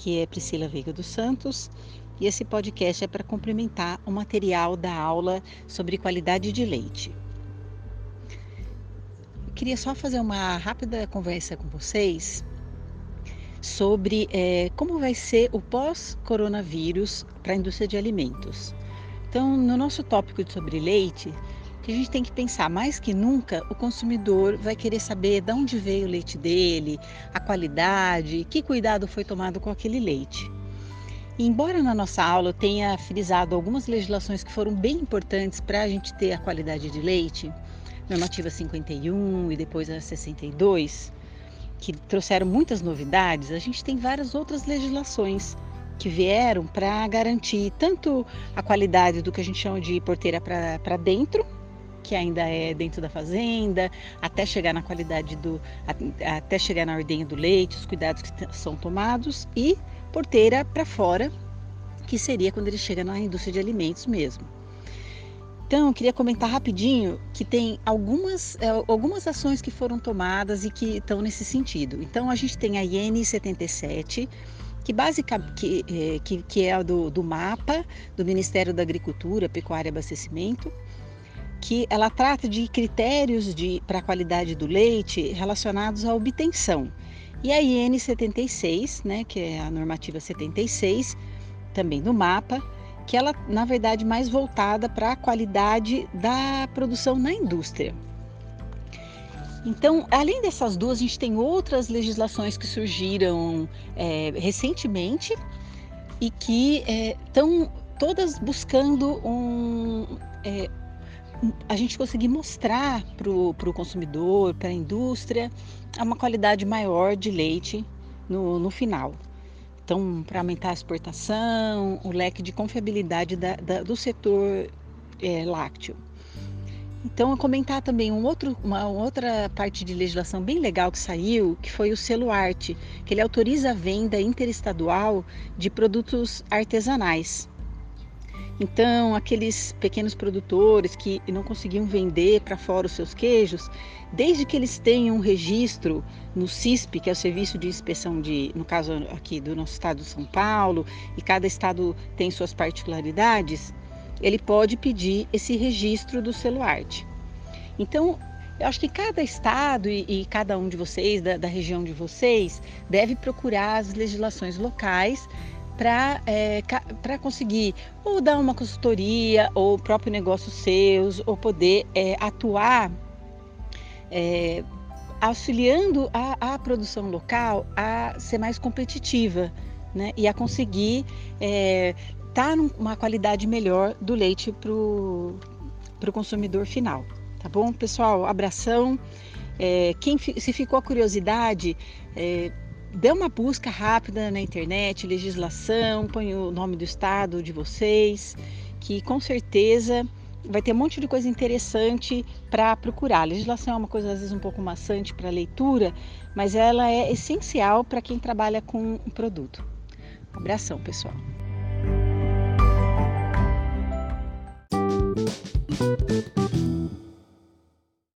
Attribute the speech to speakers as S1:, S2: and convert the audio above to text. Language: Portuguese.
S1: Aqui é Priscila Veiga dos Santos e esse podcast é para complementar o material da aula sobre qualidade de leite. Eu queria só fazer uma rápida conversa com vocês sobre é, como vai ser o pós-coronavírus para a indústria de alimentos. Então, no nosso tópico sobre leite, que a gente tem que pensar mais que nunca, o consumidor vai querer saber de onde veio o leite dele, a qualidade, que cuidado foi tomado com aquele leite. E embora na nossa aula eu tenha frisado algumas legislações que foram bem importantes para a gente ter a qualidade de leite, normativa 51 e depois a 62, que trouxeram muitas novidades, a gente tem várias outras legislações que vieram para garantir tanto a qualidade do que a gente chama de porteira para dentro, que ainda é dentro da fazenda, até chegar na qualidade do, até chegar na ordenha do leite, os cuidados que são tomados e porteira para fora, que seria quando ele chega na indústria de alimentos mesmo. Então, eu queria comentar rapidinho que tem algumas, é, algumas ações que foram tomadas e que estão nesse sentido. Então, a gente tem a IN 77, que basicamente que, é, que, que é do, do mapa do Ministério da Agricultura, Pecuária e Abastecimento, que ela trata de critérios para a qualidade do leite relacionados à obtenção. E a IN 76, né, que é a normativa 76, também do mapa, que ela na verdade mais voltada para a qualidade da produção na indústria. Então, além dessas duas, a gente tem outras legislações que surgiram é, recentemente e que estão é, todas buscando um, é, a gente conseguir mostrar para o consumidor, para a indústria, uma qualidade maior de leite no, no final. Então, para aumentar a exportação, o leque de confiabilidade da, da, do setor é, lácteo. Então, eu comentar também um outro, uma outra parte de legislação bem legal que saiu, que foi o selo arte, que ele autoriza a venda interestadual de produtos artesanais. Então, aqueles pequenos produtores que não conseguiam vender para fora os seus queijos, desde que eles tenham um registro no CISP, que é o Serviço de Inspeção de, no caso aqui do nosso estado de São Paulo, e cada estado tem suas particularidades, ele pode pedir esse registro do selo arte. Então, eu acho que cada estado e, e cada um de vocês, da, da região de vocês, deve procurar as legislações locais para é, conseguir ou dar uma consultoria ou próprio negócio seus ou poder é, atuar é, auxiliando a, a, produção local a ser mais competitiva né? e a conseguir estar é, tá numa qualidade melhor do leite para o consumidor final. Tá bom, pessoal? Abração. É, quem se ficou a curiosidade, é, dê uma busca rápida na internet, legislação, põe o nome do estado de vocês, que com certeza vai ter um monte de coisa interessante para procurar. A legislação é uma coisa às vezes um pouco maçante para leitura, mas ela é essencial para quem trabalha com um produto. Um abração, pessoal.